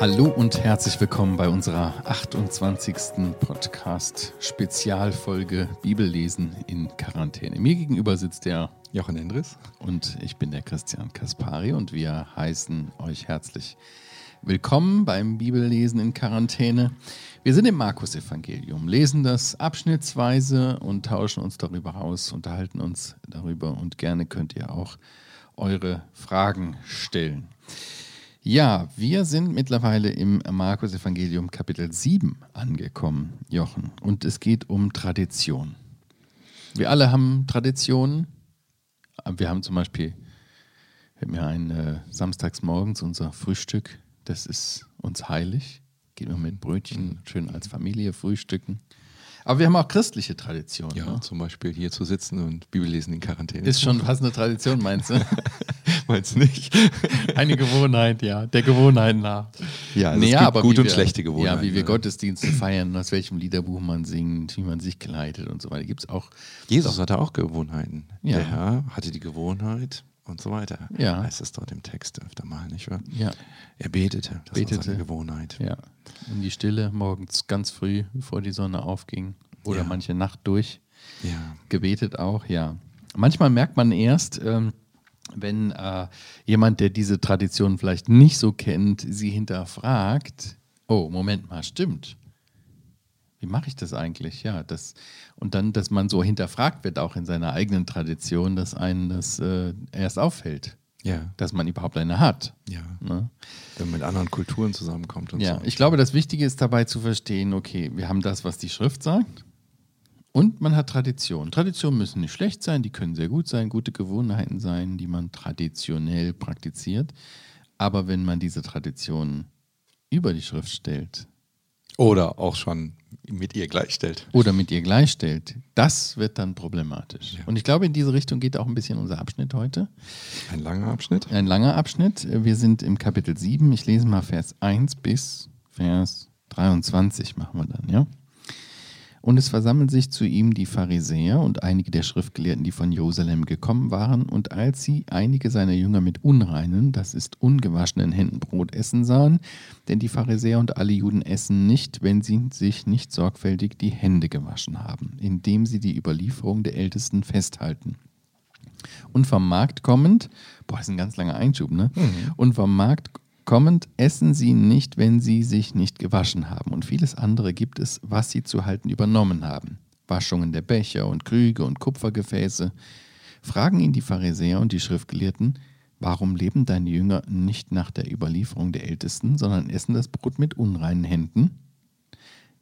Hallo und herzlich willkommen bei unserer 28. Podcast-Spezialfolge Bibellesen in Quarantäne. Mir gegenüber sitzt der Jochen Endres und ich bin der Christian Kaspari und wir heißen euch herzlich willkommen beim Bibellesen in Quarantäne. Wir sind im Markus-Evangelium, lesen das abschnittsweise und tauschen uns darüber aus, unterhalten uns darüber und gerne könnt ihr auch eure Fragen stellen. Ja, wir sind mittlerweile im Markus-Evangelium Kapitel 7 angekommen, Jochen. Und es geht um Tradition. Wir alle haben Traditionen. Wir haben zum Beispiel, wir haben ein äh, samstags morgens unser Frühstück. Das ist uns heilig. Gehen wir mit Brötchen schön als Familie frühstücken. Aber wir haben auch christliche Traditionen. Ja, ne? zum Beispiel hier zu sitzen und Bibellesen in Quarantäne. Ist schon fast eine Tradition, meinst du? meinst du nicht? Eine Gewohnheit, ja. Der Gewohnheit nach. Ja, also nee, es gibt gute und schlechte Gewohnheiten. Ja, wie wir ja. Gottesdienste feiern, aus welchem Liederbuch man singt, wie man sich kleidet und so weiter. Gibt es auch. Jesus hatte auch Gewohnheiten. Ja. Der Herr hatte die Gewohnheit, und so weiter. Ja. Heißt es dort im Text öfter mal, nicht wahr? Ja. Er betete, das betete. war seine Gewohnheit. Ja. In die Stille morgens ganz früh, bevor die Sonne aufging. Oder ja. manche Nacht durch. Ja. Gebetet auch, ja. Manchmal merkt man erst, ähm, wenn äh, jemand, der diese Tradition vielleicht nicht so kennt, sie hinterfragt, oh, Moment mal, stimmt wie mache ich das eigentlich? Ja, das und dann, dass man so hinterfragt wird, auch in seiner eigenen Tradition, dass einen das äh, erst auffällt. Ja. Dass man überhaupt eine hat. Ja. Ne? Wenn man mit anderen Kulturen zusammenkommt und ja, so. ich glaube, das Wichtige ist dabei zu verstehen, okay, wir haben das, was die Schrift sagt. Und man hat Tradition. Traditionen müssen nicht schlecht sein, die können sehr gut sein, gute Gewohnheiten sein, die man traditionell praktiziert. Aber wenn man diese Traditionen über die Schrift stellt. Oder auch schon mit ihr gleichstellt. Oder mit ihr gleichstellt. Das wird dann problematisch. Ja. Und ich glaube, in diese Richtung geht auch ein bisschen unser Abschnitt heute. Ein langer Abschnitt? Ein langer Abschnitt. Wir sind im Kapitel 7. Ich lese mal Vers 1 bis Vers 23 machen wir dann, ja? Und es versammeln sich zu ihm die Pharisäer und einige der Schriftgelehrten, die von Jerusalem gekommen waren. Und als sie einige seiner Jünger mit unreinen, das ist ungewaschenen Händen Brot essen sahen, denn die Pharisäer und alle Juden essen nicht, wenn sie sich nicht sorgfältig die Hände gewaschen haben, indem sie die Überlieferung der Ältesten festhalten. Und vom Markt kommend, boah, das ist ein ganz langer Einschub, ne? Mhm. Und vom Markt Kommend essen sie nicht, wenn sie sich nicht gewaschen haben. Und vieles andere gibt es, was sie zu halten übernommen haben. Waschungen der Becher und Krüge und Kupfergefäße. Fragen ihn die Pharisäer und die Schriftgelehrten, warum leben deine Jünger nicht nach der Überlieferung der Ältesten, sondern essen das Brot mit unreinen Händen?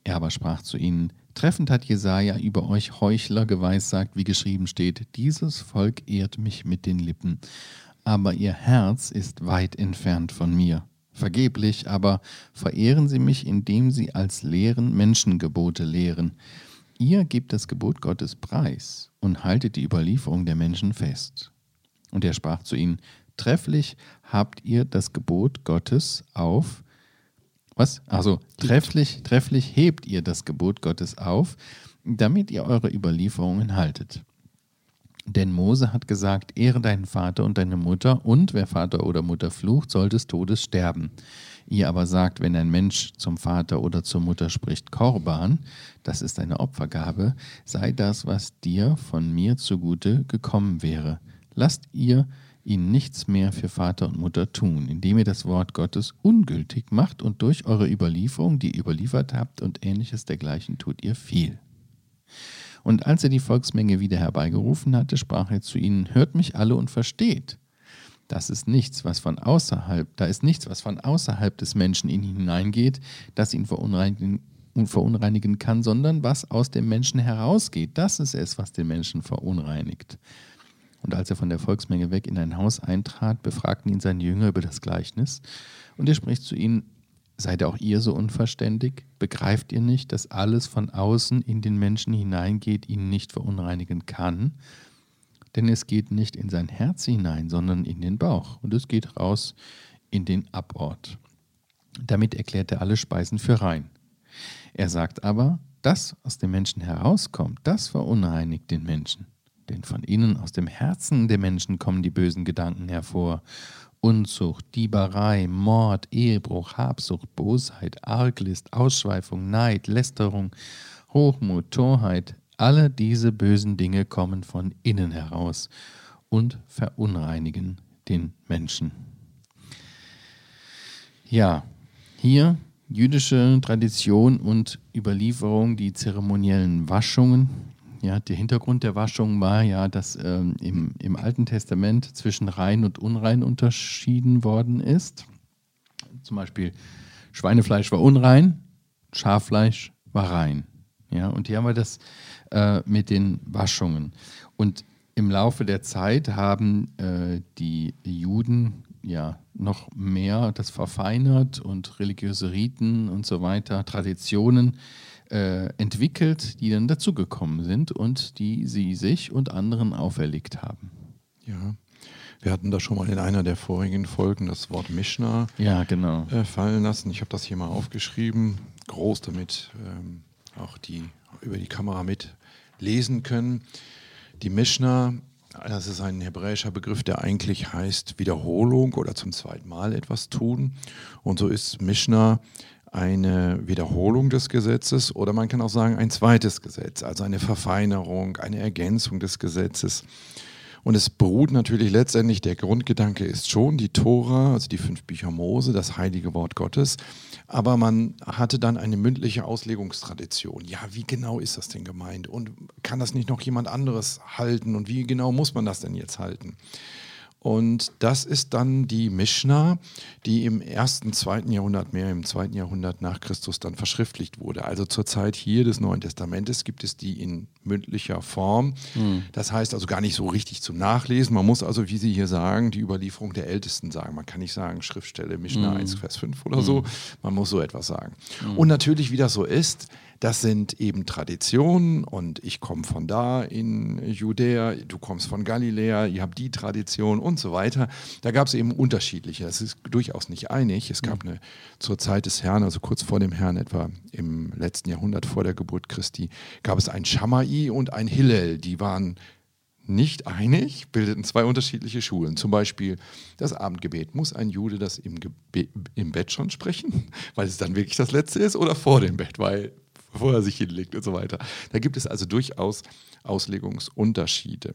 Er aber sprach zu ihnen, Treffend hat Jesaja über euch Heuchler geweissagt, wie geschrieben steht: Dieses Volk ehrt mich mit den Lippen, aber ihr Herz ist weit entfernt von mir. Vergeblich aber verehren sie mich, indem sie als Lehren Menschengebote lehren. Ihr gebt das Gebot Gottes preis und haltet die Überlieferung der Menschen fest. Und er sprach zu ihnen, trefflich habt ihr das Gebot Gottes auf, was? Also trefflich, trefflich hebt ihr das Gebot Gottes auf, damit ihr eure Überlieferungen haltet. Denn Mose hat gesagt, ehre deinen Vater und deine Mutter, und wer Vater oder Mutter flucht, soll des Todes sterben. Ihr aber sagt, wenn ein Mensch zum Vater oder zur Mutter spricht, Korban, das ist eine Opfergabe, sei das, was dir von mir zugute gekommen wäre. Lasst ihr ihn nichts mehr für Vater und Mutter tun, indem ihr das Wort Gottes ungültig macht und durch eure Überlieferung, die ihr überliefert habt und ähnliches dergleichen tut ihr viel. Und als er die Volksmenge wieder herbeigerufen hatte, sprach er zu ihnen, hört mich alle und versteht. Das ist nichts, was von außerhalb, da ist nichts, was von außerhalb des Menschen in ihn hineingeht, das ihn verunreinigen, verunreinigen kann, sondern was aus dem Menschen herausgeht. Das ist es, was den Menschen verunreinigt. Und als er von der Volksmenge weg in ein Haus eintrat, befragten ihn seine Jünger über das Gleichnis. Und er spricht zu ihnen, Seid auch ihr so unverständig? Begreift ihr nicht, dass alles von außen in den Menschen hineingeht, ihn nicht verunreinigen kann? Denn es geht nicht in sein Herz hinein, sondern in den Bauch und es geht raus in den Abort. Damit erklärt er alle Speisen für rein. Er sagt aber, das aus dem Menschen herauskommt, das verunreinigt den Menschen. Denn von innen aus dem Herzen der Menschen kommen die bösen Gedanken hervor Unzucht, Dieberei, Mord, Ehebruch, Habsucht, Bosheit, Arglist, Ausschweifung, Neid, Lästerung, Hochmut, Torheit, alle diese bösen Dinge kommen von innen heraus und verunreinigen den Menschen. Ja, hier jüdische Tradition und Überlieferung, die zeremoniellen Waschungen. Ja, der Hintergrund der Waschung war ja, dass ähm, im, im Alten Testament zwischen rein und unrein unterschieden worden ist. Zum Beispiel Schweinefleisch war unrein, Schaffleisch war rein. Ja, und hier haben wir das äh, mit den Waschungen. Und im Laufe der Zeit haben äh, die Juden ja noch mehr das verfeinert und religiöse Riten und so weiter, Traditionen äh, entwickelt, die dann dazugekommen sind und die sie sich und anderen auferlegt haben. Ja. Wir hatten da schon mal in einer der vorigen Folgen das Wort Mishnah ja, genau. äh, fallen lassen. Ich habe das hier mal aufgeschrieben, groß damit ähm, auch die über die Kamera mit lesen können. Die Mishnah das ist ein hebräischer Begriff, der eigentlich heißt Wiederholung oder zum zweiten Mal etwas tun. Und so ist Mishnah eine Wiederholung des Gesetzes oder man kann auch sagen ein zweites Gesetz, also eine Verfeinerung, eine Ergänzung des Gesetzes. Und es beruht natürlich letztendlich, der Grundgedanke ist schon die Tora, also die fünf Bücher Mose, das heilige Wort Gottes. Aber man hatte dann eine mündliche Auslegungstradition. Ja, wie genau ist das denn gemeint? Und kann das nicht noch jemand anderes halten? Und wie genau muss man das denn jetzt halten? Und das ist dann die Mishnah, die im ersten, zweiten Jahrhundert, mehr im zweiten Jahrhundert nach Christus dann verschriftlicht wurde. Also zur Zeit hier des Neuen Testamentes gibt es die in mündlicher Form. Mhm. Das heißt also gar nicht so richtig zum Nachlesen. Man muss also, wie Sie hier sagen, die Überlieferung der Ältesten sagen. Man kann nicht sagen Schriftstelle Mishnah mhm. 1, Vers 5 oder mhm. so. Man muss so etwas sagen. Hm. Und natürlich, wie das so ist, das sind eben Traditionen und ich komme von da in Judäa, du kommst von Galiläa, ihr habt die Tradition und so weiter. Da gab es eben unterschiedliche. Das ist durchaus nicht einig. Es gab eine zur Zeit des Herrn, also kurz vor dem Herrn, etwa im letzten Jahrhundert vor der Geburt Christi, gab es ein Shammai und ein Hillel. Die waren nicht einig, bildeten zwei unterschiedliche Schulen. Zum Beispiel das Abendgebet. Muss ein Jude das im, Gebe im Bett schon sprechen, weil es dann wirklich das Letzte ist, oder vor dem Bett, weil bevor er sich hinlegt und so weiter. Da gibt es also durchaus Auslegungsunterschiede.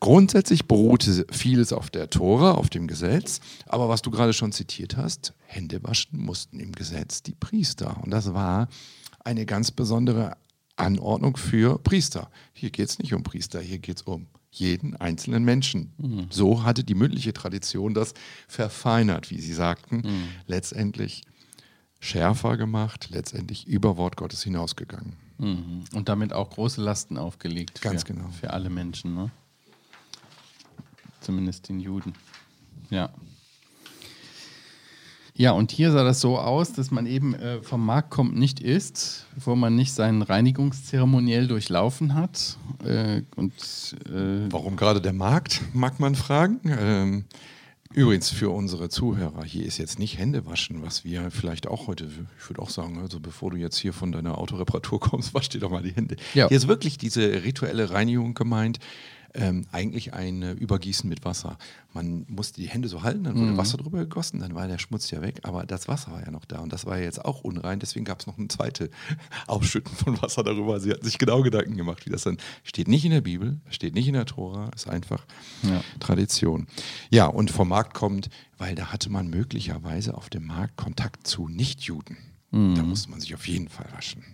Grundsätzlich beruhte vieles auf der Tora, auf dem Gesetz, aber was du gerade schon zitiert hast, Hände waschen mussten im Gesetz die Priester. Und das war eine ganz besondere Anordnung für Priester. Hier geht es nicht um Priester, hier geht es um jeden einzelnen Menschen. Mhm. So hatte die mündliche Tradition das verfeinert, wie Sie sagten. Mhm. Letztendlich schärfer gemacht, letztendlich über Wort Gottes hinausgegangen. Mhm. Und damit auch große Lasten aufgelegt. Ganz für, genau. Für alle Menschen, ne? Zumindest den Juden. Ja. Ja, und hier sah das so aus, dass man eben äh, vom Markt kommt, nicht isst, bevor man nicht seinen Reinigungszeremoniell durchlaufen hat. Äh, und, äh Warum gerade der Markt, mag man fragen. Ähm, Übrigens für unsere Zuhörer, hier ist jetzt nicht Hände waschen, was wir vielleicht auch heute, ich würde auch sagen, also bevor du jetzt hier von deiner Autoreparatur kommst, wasch dir doch mal die Hände. Ja. Hier ist wirklich diese rituelle Reinigung gemeint ähm, eigentlich ein äh, Übergießen mit Wasser. Man musste die Hände so halten, dann wurde mhm. Wasser drüber gegossen, dann war der Schmutz ja weg, aber das Wasser war ja noch da und das war ja jetzt auch unrein, deswegen gab es noch ein zweites Ausschütten von Wasser darüber. Sie hatten sich genau Gedanken gemacht, wie das dann steht nicht in der Bibel, steht nicht in der Tora, ist einfach ja. Tradition. Ja, und vom Markt kommt, weil da hatte man möglicherweise auf dem Markt Kontakt zu Nichtjuden. Mhm. Da musste man sich auf jeden Fall waschen.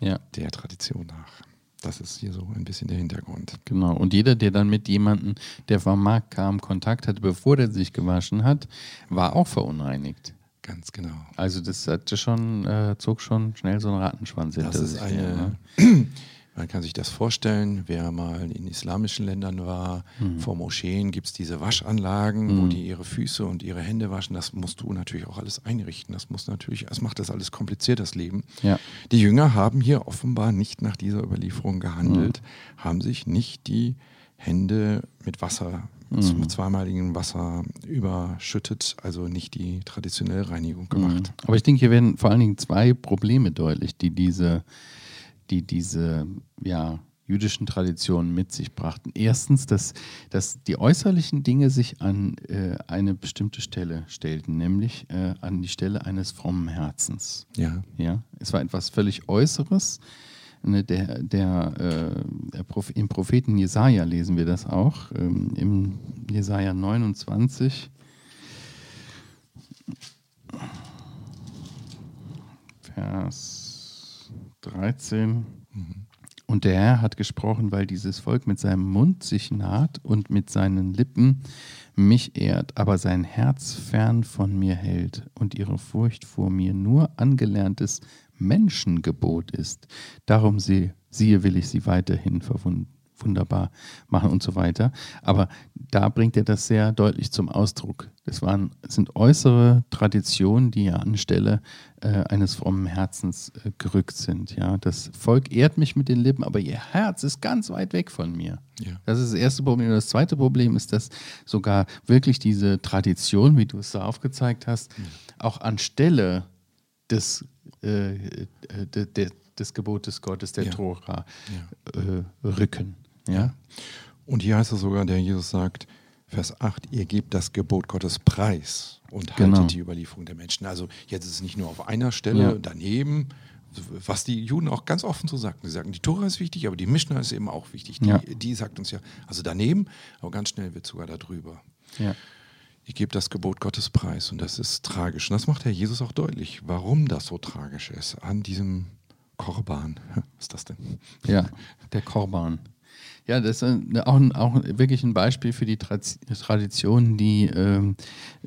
Ja. Der Tradition nach. Das ist hier so ein bisschen der Hintergrund. Genau. Und jeder, der dann mit jemandem, der vom Markt kam, Kontakt hatte, bevor der sich gewaschen hat, war auch verunreinigt. Ganz genau. Also das hatte schon, äh, zog schon schnell so einen Rattenschwanz hinter sich. Das ist eine, ne? Man kann sich das vorstellen, wer mal in islamischen Ländern war, mhm. vor Moscheen gibt es diese Waschanlagen, mhm. wo die ihre Füße und ihre Hände waschen. Das musst du natürlich auch alles einrichten. Das muss natürlich, das macht das alles kompliziert, das Leben. Ja. Die Jünger haben hier offenbar nicht nach dieser Überlieferung gehandelt, mhm. haben sich nicht die Hände mit Wasser, mhm. zweimaligem Wasser überschüttet, also nicht die traditionelle Reinigung gemacht. Mhm. Aber ich denke, hier werden vor allen Dingen zwei Probleme deutlich, die diese die diese ja, jüdischen Traditionen mit sich brachten. Erstens, dass, dass die äußerlichen Dinge sich an äh, eine bestimmte Stelle stellten, nämlich äh, an die Stelle eines frommen Herzens. Ja. Ja, es war etwas völlig Äußeres. Ne, der, der, äh, der Proph Im Propheten Jesaja lesen wir das auch. Ähm, Im Jesaja 29. Vers 13. Und der Herr hat gesprochen, weil dieses Volk mit seinem Mund sich naht und mit seinen Lippen mich ehrt, aber sein Herz fern von mir hält und ihre Furcht vor mir nur angelerntes Menschengebot ist. Darum sie, siehe, will ich sie weiterhin verwunden wunderbar machen und so weiter. Aber da bringt er das sehr deutlich zum Ausdruck. Das waren, sind äußere Traditionen, die ja anstelle äh, eines frommen Herzens äh, gerückt sind. Ja, das Volk ehrt mich mit den Lippen, aber ihr Herz ist ganz weit weg von mir. Ja. Das ist das erste Problem. Das zweite Problem ist, dass sogar wirklich diese Tradition, wie du es da aufgezeigt hast, auch anstelle des, äh, äh, de, de, des Gebotes Gottes, der Ja. Tora, äh, rücken. Ja? Und hier heißt es sogar, der Jesus sagt, Vers 8, ihr gebt das Gebot Gottes preis und haltet Genau. die Überlieferung der Menschen. Also jetzt ist es nicht nur auf einer Stelle Ja. daneben, was die Juden auch ganz offen so sagten. Sie sagen, die Tora ist wichtig, aber die Mishnah ist eben auch wichtig. Die, Ja. die sagt uns ja, also daneben, aber ganz schnell wird sogar darüber. Ja. Ihr gebt das Gebot Gottes preis und das ist tragisch. Und das macht Herr Jesus auch deutlich, warum das so tragisch ist an diesem Korban. Was ist das denn? Ja, der Korban. Ja, das ist ein- auch, auch wirklich ein Beispiel für die Tradi- Traditionen, die ähm,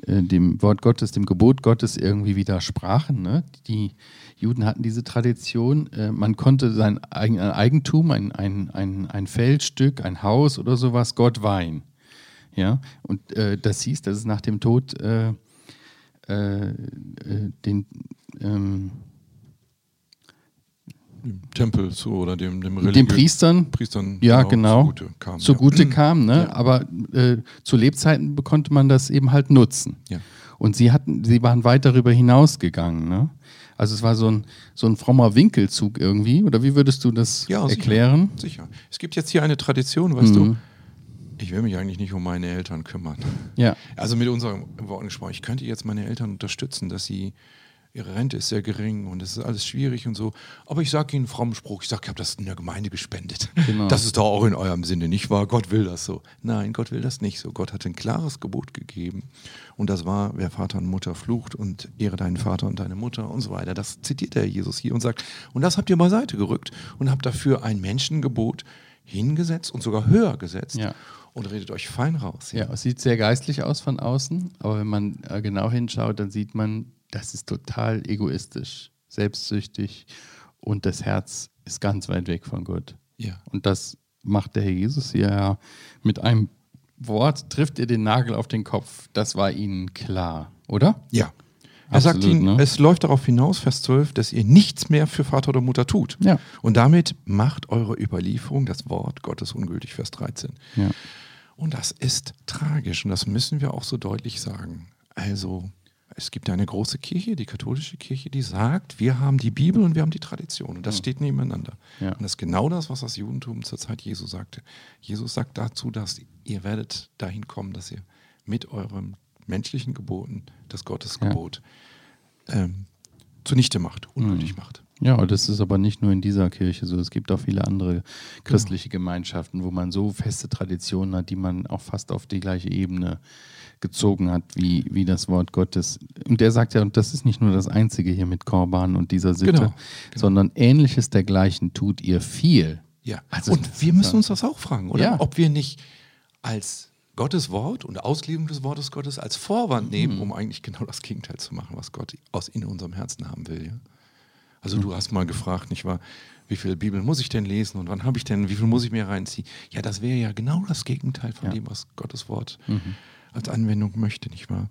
äh, dem Wort Gottes, dem Gebot Gottes irgendwie widersprachen. Ne? Die Juden hatten diese Tradition, äh, man konnte sein eigen, ein Eigentum, ein, ein, ein, ein Feldstück, ein Haus oder sowas, Gott weihen. Ja? Und äh, das hieß, dass es nach dem Tod äh, äh, äh, den ähm, Dem Tempel zu oder dem, dem den Priestern Priestern Ja, genau. zugute kam. zugute ja. kam, ne? Ja. aber äh, zu Lebzeiten konnte man das eben halt nutzen. Ja. Und sie hatten, sie waren weit darüber hinausgegangen. Ne? Also es war so ein, so ein frommer Winkelzug irgendwie. Oder wie würdest du das Ja, sicher. erklären? Sicher. Es gibt jetzt hier eine Tradition, weißt Mhm. du, ich will mich eigentlich nicht um meine Eltern kümmern. Ja. Also mit unseren Worten gesprochen, ich könnte jetzt meine Eltern unterstützen, dass sie, ihre Rente ist sehr gering und es ist alles schwierig und so. Aber ich sage ihnen einen frommen Spruch, ich sage, ich habe das in der Gemeinde gespendet. Genau. Das ist doch auch in eurem Sinne, nicht wahr? Gott will das so. Nein, Gott will das nicht so. Gott hat ein klares Gebot gegeben und das war, wer Vater und Mutter flucht und ehre deinen Vater und deine Mutter und so weiter. Das zitiert der Jesus hier und sagt, und das habt ihr beiseite gerückt und habt dafür ein Menschengebot hingesetzt und sogar höher gesetzt Ja. und redet euch fein raus. Ja, es sieht sehr geistlich aus von außen, aber wenn man äh, genau hinschaut, dann sieht man, das ist total egoistisch, selbstsüchtig und das Herz ist ganz weit weg von Gott. Ja. Und das macht der Herr Jesus hier ja mit einem Wort, trifft ihr den Nagel auf den Kopf. Das war ihnen klar, oder? Ja. Er sagt Absolut, ihnen, ne? es läuft darauf hinaus, Vers 12, dass ihr nichts mehr für Vater oder Mutter tut. Ja. Und damit macht eure Überlieferung das Wort Gottes ungültig, Vers 13. Ja. Und das ist tragisch und das müssen wir auch so deutlich sagen. Also, es gibt eine große Kirche, die katholische Kirche, die sagt, wir haben die Bibel und wir haben die Tradition und das steht nebeneinander. Ja. Und das ist genau das, was das Judentum zur Zeit Jesu sagte. Jesus sagt dazu, dass ihr werdet dahin kommen, dass ihr mit euren menschlichen Geboten das Gottesgebot ähm, zunichte macht, ungültig macht. Ja, und das ist aber nicht nur in dieser Kirche so. Es gibt auch viele andere christliche Gemeinschaften, wo man so feste Traditionen hat, die man auch fast auf die gleiche Ebene gezogen hat, wie, wie das Wort Gottes. Und der sagt ja, und das ist nicht nur das Einzige hier mit Korban und dieser Sitte, Genau, genau. sondern ähnliches dergleichen tut ihr viel. Ja, Also und wir müssen uns das auch fragen, oder? Ja. Ob wir nicht als Gottes Wort und Auslegung des Wortes Gottes als Vorwand nehmen, Mhm. um eigentlich genau das Gegenteil zu machen, was Gott aus in unserem Herzen haben will. Ja? Also Mhm. du hast mal gefragt, nicht wahr, wie viel Bibel muss ich denn lesen und wann habe ich denn, wie viel muss ich mir reinziehen? Ja, das wäre ja genau das Gegenteil von Ja. Mhm. dem, was Gottes Wort als Anwendung möchte, nicht wahr?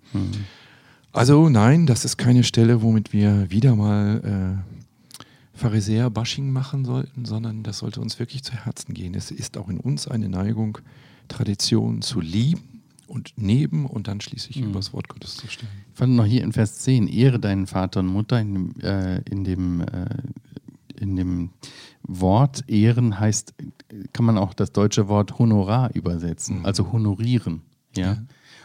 Also nein, das ist keine Stelle, womit wir wieder mal äh, Pharisäer-Bashing machen sollten, sondern das sollte uns wirklich zu Herzen gehen. Es ist auch in uns eine Neigung, Tradition zu lieben und neben und dann schließlich über das Wort Gottes zu stellen. Ich fand noch hier in Vers 10, Ehre deinen Vater und Mutter in dem, äh, in dem, äh, in dem Wort ehren heißt, kann man auch das deutsche Wort Honorar übersetzen, Mhm. also honorieren. Ja. Ja.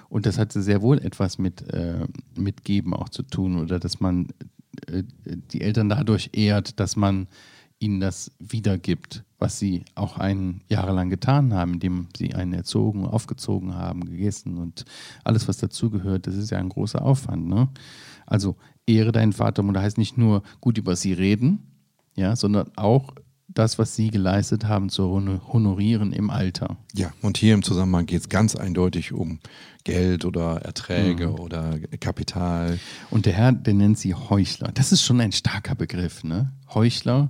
Und das hatte sehr wohl etwas mit, äh, mit Geben auch zu tun oder dass man äh, die Eltern dadurch ehrt, dass man ihnen das wiedergibt, was sie auch einen jahrelang getan haben, indem sie einen erzogen, aufgezogen haben, gegessen und alles, was dazugehört. Das ist ja ein großer Aufwand. Ne? Also ehre deinen Vater und Mutter heißt nicht nur gut über sie reden, ja, sondern auch das, was sie geleistet haben, zu hon- honorieren im Alter. Ja, und hier im Zusammenhang geht es ganz eindeutig um Geld oder Erträge Mhm. oder Kapital. Und der Herr, der nennt sie Heuchler. Das ist schon ein starker Begriff, ne? Heuchler,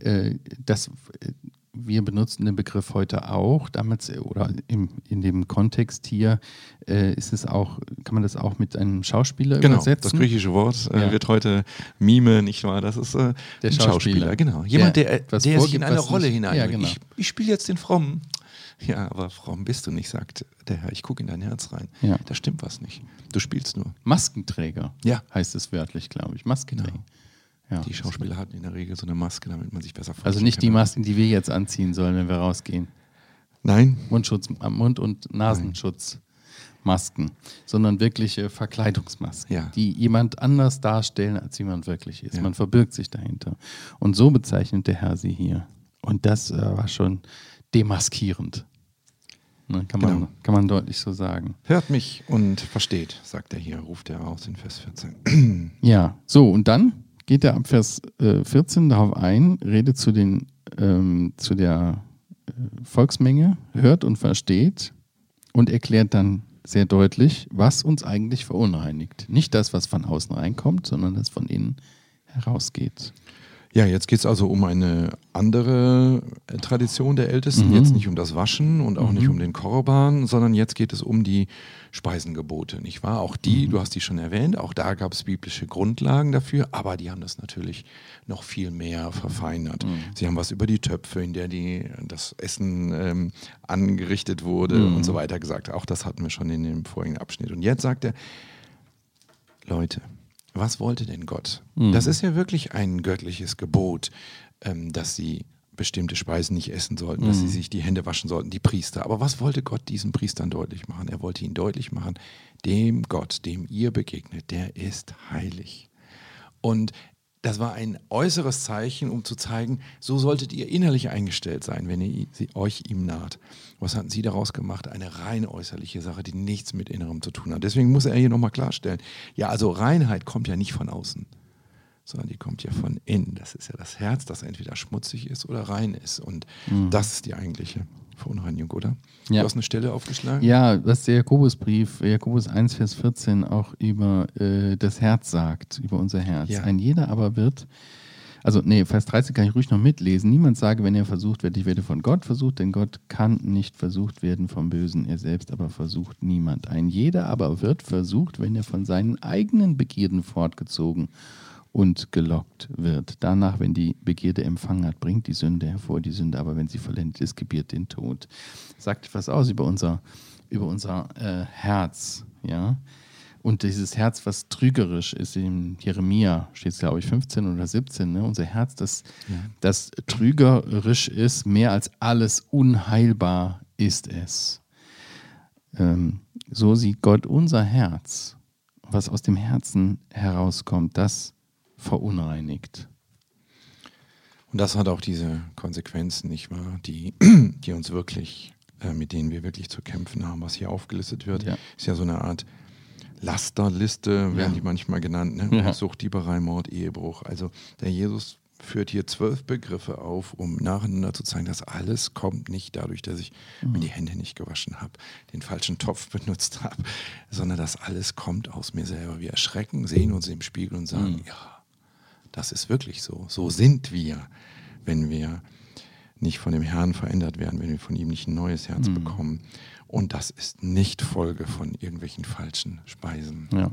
äh, das, äh, wir benutzen den Begriff heute auch, damals äh, oder im, in dem Kontext hier äh, ist es auch, kann man das auch mit einem Schauspieler Genau, übersetzen? das griechische Wort äh, Ja. wird heute Mime, nicht wahr? Das ist äh, Der ein Schauspieler. Genau, jemand, Der der, etwas der sich in eine Rolle nicht- hinein. Ja, genau. Ich, ich spiele jetzt den Frommen. Ja, aber fromm bist du nicht, sagt der Herr. Ich gucke in dein Herz rein. Ja. Da stimmt was nicht. Du spielst nur. Maskenträger Ja. heißt es wörtlich, glaube ich. Maskenträger. Genau. Ja. Die Schauspieler hatten in der Regel so eine Maske, damit man sich besser Also vorstellen nicht die. Masken, die wir jetzt anziehen sollen, wenn wir rausgehen. Nein, Mundschutz, äh, Mund- und Nasenschutzmasken, sondern wirkliche Verkleidungsmasken, Ja. die jemand anders darstellen, als jemand wirklich ist. Ja. Man verbirgt sich dahinter. Und so bezeichnet der Herr sie hier. Und das äh, war schon demaskierend. Ne, kann, man, Genau. kann man deutlich so sagen. hört mich und versteht, sagt er hier, ruft er aus in Vers 14. Ja, so und dann geht er ab Vers äh, 14 darauf ein, redet zu, den, ähm, zu der äh, Volksmenge, hört und versteht und erklärt dann sehr deutlich, was uns eigentlich verunreinigt. Nicht das, was von außen reinkommt, sondern das von innen herausgeht. Ja, jetzt geht es also um eine andere äh, Tradition der Ältesten. Mhm. Jetzt nicht um das Waschen und auch nicht um den Korban, sondern jetzt geht es um die Speisengebote, nicht wahr? Auch die, Mhm. du hast die schon erwähnt, auch da gab es biblische Grundlagen dafür, aber die haben das natürlich noch viel mehr verfeinert. Mhm. Sie haben was über die Töpfe, in der die, das Essen ähm, angerichtet wurde Mhm. und so weiter gesagt. Auch das hatten wir schon in dem vorigen Abschnitt. Und jetzt sagt er, Leute, was wollte denn Gott? Mhm. Das ist ja wirklich ein göttliches Gebot, ähm, dass sie bestimmte Speisen nicht essen sollten, dass Mhm. sie sich die Hände waschen sollten, die Priester. Aber was wollte Gott diesen Priestern deutlich machen? Er wollte ihnen deutlich machen, dem Gott, dem ihr begegnet, der ist heilig. Und das war ein äußeres Zeichen, um zu zeigen, so solltet ihr innerlich eingestellt sein, wenn ihr sie- euch ihm naht. Was hatten sie daraus gemacht? Eine rein äußerliche Sache, die nichts mit Innerem zu tun hat. Deswegen muss er hier nochmal klarstellen, ja, also Reinheit kommt ja nicht von außen, sondern die kommt ja von innen. Das ist ja das Herz, das entweder schmutzig ist oder rein ist. Und das ist die eigentliche Verunreinigung, oder? Ja. Du hast eine Stelle aufgeschlagen? Ja, was der Jakobusbrief, Jakobus 1, Vers 14 auch über äh, das Herz sagt, über unser Herz. Ja. Ein jeder aber wird, also nee, Vers 13 kann ich ruhig noch mitlesen. Niemand sage, wenn er versucht wird, ich werde von Gott versucht, denn Gott kann nicht versucht werden vom Bösen, er selbst aber versucht niemand. Ein jeder aber wird versucht, wenn er von seinen eigenen Begierden fortgezogen und gelockt wird. Danach, wenn die Begierde empfangen hat, bringt die Sünde hervor. Die Sünde aber, wenn sie vollendet ist, gebiert den Tod. Sagt etwas aus über unser, über unser äh, Herz. Ja? Und dieses Herz, was trügerisch ist, in Jeremia steht es, glaube ich, 15 oder 17, ne? unser Herz, das, das trügerisch ist, mehr als alles unheilbar ist es. Ähm, so sieht Gott unser Herz. Was aus dem Herzen herauskommt, das verunreinigt. Und das hat auch diese Konsequenzen, nicht wahr, die, die uns wirklich, äh, mit denen wir wirklich zu kämpfen haben. Was hier aufgelistet wird, Ja. ist ja so eine Art Lasterliste, werden Ja. die manchmal genannt, ne? Ja. Sucht, Dieberei, Mord, Ehebruch. Also der Jesus führt hier zwölf Begriffe auf, um nacheinander zu zeigen, dass alles kommt nicht dadurch, dass ich mir die Hände nicht gewaschen habe, den falschen Topf benutzt habe, sondern dass alles kommt aus mir selber. Wir erschrecken, sehen uns im Spiegel und sagen, ja, das ist wirklich so. So sind wir, wenn wir nicht von dem Herrn verändert werden, wenn wir von ihm nicht ein neues Herz bekommen. Und das ist nicht Folge von irgendwelchen falschen Speisen. Ja.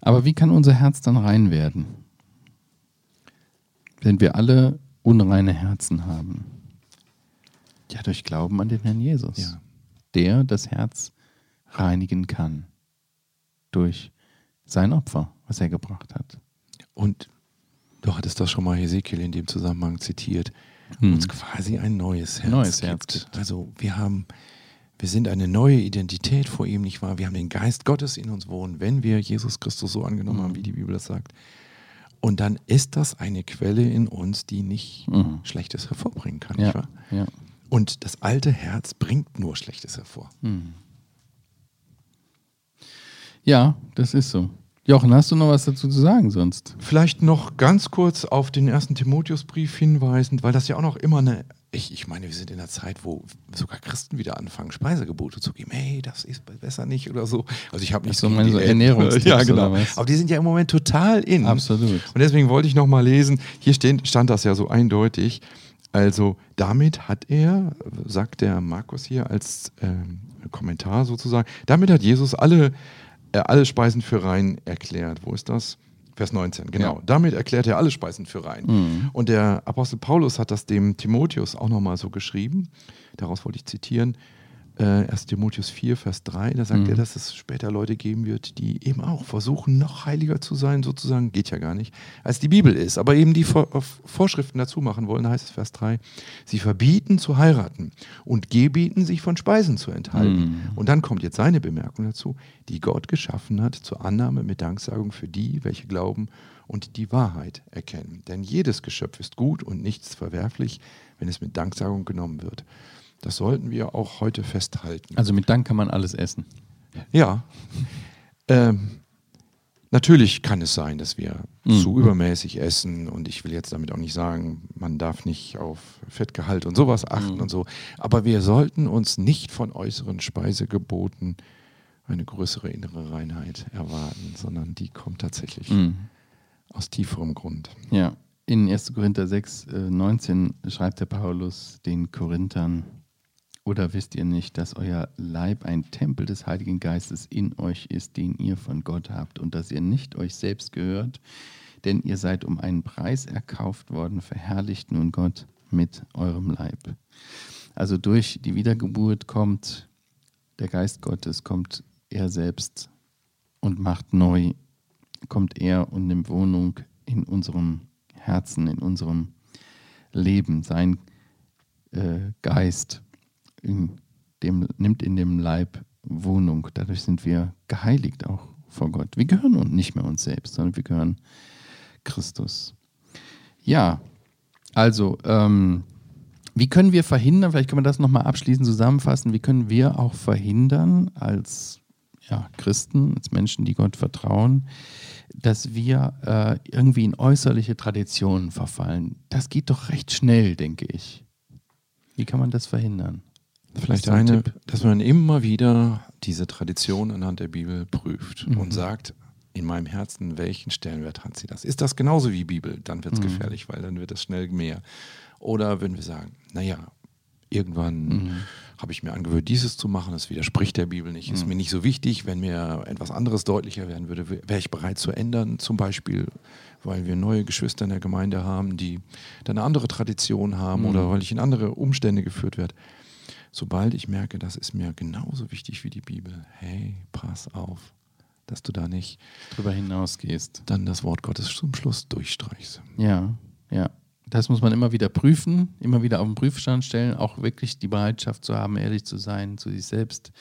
Aber wie kann unser Herz dann rein werden? Wenn wir alle unreine Herzen haben. Ja, durch Glauben an den Herrn Jesus, Ja. der das Herz reinigen kann. Durch sein Opfer, was er gebracht hat. Und du hattest das schon mal Hesekiel in dem Zusammenhang zitiert, Hm. uns quasi ein neues Herz Neues gibt. Herz gibt. Also wir haben, wir sind eine neue Identität vor ihm, nicht wahr? Wir haben den Geist Gottes in uns wohnen, wenn wir Jesus Christus so angenommen haben, wie die Bibel das sagt. Und dann ist das eine Quelle in uns, die nicht Mhm. Schlechtes hervorbringen kann, Ja, nicht wahr? ja. Und das alte Herz bringt nur Schlechtes hervor. ja, das ist so. Jochen, hast du noch was dazu zu sagen sonst? Vielleicht noch ganz kurz auf den ersten Timotheusbrief hinweisend, weil das ja auch noch immer eine. Ich, ich meine, wir sind in einer Zeit, wo sogar Christen wieder anfangen, Speisegebote zu geben. Hey, das ist besser nicht oder so. Also ich habe nicht so, meine so. Ernährungstipps Ja, genau. Aber die sind ja im Moment total in. Absolut. Und deswegen wollte ich noch mal lesen. Hier stehen, stand das ja so eindeutig. Also damit hat er, sagt der Markus hier als ähm, Kommentar sozusagen, damit hat Jesus alle, äh, alle Speisen für rein erklärt. Wo ist das? Vers 19, genau. Ja. Damit erklärt er alle Speisen für rein. Mhm. Und der Apostel Paulus hat das dem Timotheus auch nochmal so geschrieben. Daraus wollte ich zitieren. Äh, 1 Timotheus 4, Vers 3, da sagt Mhm. er, dass es später Leute geben wird, die eben auch versuchen, noch heiliger zu sein, sozusagen, geht ja gar nicht, als die Bibel ist, aber eben die Vor Vorschriften dazu machen wollen, da heißt es Vers 3, sie verbieten zu heiraten und gebieten sich von Speisen zu enthalten. Mhm. Und dann kommt jetzt seine Bemerkung dazu, die Gott geschaffen hat zur Annahme mit Danksagung für die, welche glauben und die Wahrheit erkennen. Denn jedes Geschöpf ist gut und nichts verwerflich, wenn es mit Danksagung genommen wird. Das sollten wir auch heute festhalten. Also mit Dank kann man alles essen. Ja. Ähm, natürlich kann es sein, dass wir Mhm. zu übermäßig essen und ich will jetzt damit auch nicht sagen, man darf nicht auf Fettgehalt und sowas achten Mhm. und so. Aber wir sollten uns nicht von äußeren Speisegeboten eine größere innere Reinheit erwarten, sondern die kommt tatsächlich Mhm. aus tieferem Grund. Ja, in 1. Korinther 6, äh, 19 schreibt der Paulus den Korinthern, oder wisst ihr nicht, dass euer Leib ein Tempel des Heiligen Geistes in euch ist, den ihr von Gott habt und dass ihr nicht euch selbst gehört, denn ihr seid um einen Preis erkauft worden, verherrlicht nun Gott mit eurem Leib. Also durch die Wiedergeburt kommt der Geist Gottes, kommt er selbst und macht neu, kommt er und nimmt Wohnung in unserem Herzen, in unserem Leben. Sein äh, Geist in dem, nimmt in dem Leib Wohnung. Dadurch sind wir geheiligt auch vor Gott. Wir gehören uns nicht mehr uns selbst, sondern wir gehören Christus. Ja, also, ähm, wie können wir verhindern, vielleicht können wir das nochmal abschließend zusammenfassen, wie können wir auch verhindern als ja, Christen, als Menschen, die Gott vertrauen, dass wir äh, irgendwie in äußerliche Traditionen verfallen. Das geht doch recht schnell, denke ich. Wie kann man das verhindern? Vielleicht einen eine, Tipp? dass man immer wieder diese Tradition anhand der Bibel prüft Mhm. und sagt, in meinem Herzen, welchen Stellenwert hat sie das? Ist das genauso wie Bibel? Dann wird es Mhm. gefährlich, weil dann wird es schnell mehr. Oder wenn wir sagen, naja, irgendwann Mhm. habe ich mir angewöhnt, dieses zu machen, das widerspricht der Bibel nicht, ist Mhm. mir nicht so wichtig. Wenn mir etwas anderes deutlicher werden würde, wäre ich bereit zu ändern, zum Beispiel, weil wir neue Geschwister in der Gemeinde haben, die dann eine andere Tradition haben Mhm. oder weil ich in andere Umstände geführt werde. Sobald ich merke, das ist mir genauso wichtig wie die Bibel, hey, pass auf, dass du da nicht Drüber hinausgehst. dann das Wort Gottes zum Schluss durchstreichst. Ja, ja. Das muss man immer wieder prüfen, immer wieder auf den Prüfstand stellen, auch wirklich die Bereitschaft zu haben, ehrlich zu sein, zu sich selbst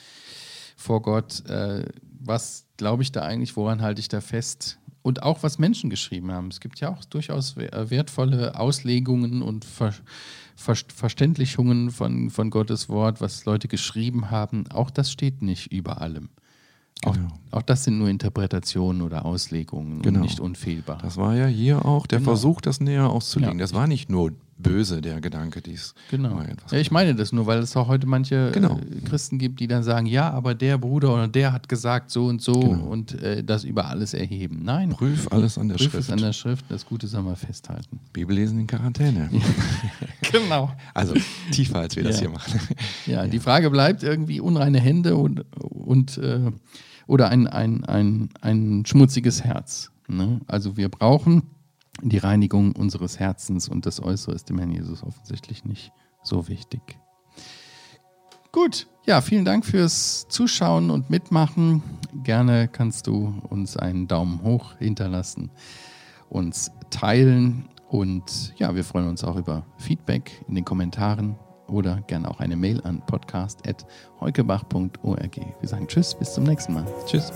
vor Gott. Äh, was glaube ich da eigentlich, woran halte ich da fest? Und auch was Menschen geschrieben haben. Es gibt ja auch durchaus äh, wertvolle Auslegungen und Ver Ver Verständlichungen von, von Gottes Wort, was Leute geschrieben haben. Auch das steht nicht über allem. Auch, Genau. auch das sind nur Interpretationen oder Auslegungen Genau. und nicht unfehlbar. Das war ja hier auch der Genau. Versuch, das näher auszulegen. Ja. Das war nicht nur böse, der Gedanke, dies Genau. Ja, ich meine das nur, weil es auch heute manche Genau. äh, Christen gibt, die dann sagen, ja, aber der Bruder oder der hat gesagt so und so Genau. und äh, das über alles erheben. Nein, Prüf alles an der prüf Schrift. es an der Schrift, das Gute soll man festhalten. Bibel lesen in Quarantäne. Genau. Also tiefer, als wir das Ja. hier machen. Ja, die Frage bleibt irgendwie unreine Hände und, und äh, oder ein, ein, ein, ein schmutziges Herz. Ne? Also wir brauchen die Reinigung unseres Herzens und das Äußere ist dem Herrn Jesus offensichtlich nicht so wichtig. Gut, ja, vielen Dank fürs Zuschauen und Mitmachen. Gerne kannst du uns einen Daumen hoch hinterlassen, uns teilen. Und ja, wir freuen uns auch über Feedback in den Kommentaren oder gerne auch eine Mail an podcast.heukebach.org. Wir sagen Tschüss, bis zum nächsten Mal. Tschüss.